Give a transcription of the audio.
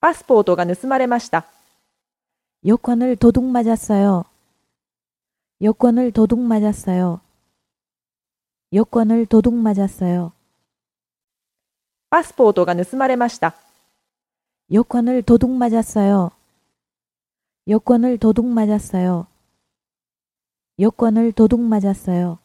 パスポートが盗まれました。 여권을 도둑 맞았어요. 여권을 도둑 맞았어요. 여권을 도둑 맞았어요. 파스포트가 盗まれました. 여권을 도둑 맞았어요. 여권을 도둑 맞았어요. 여권을 도둑 맞았어요.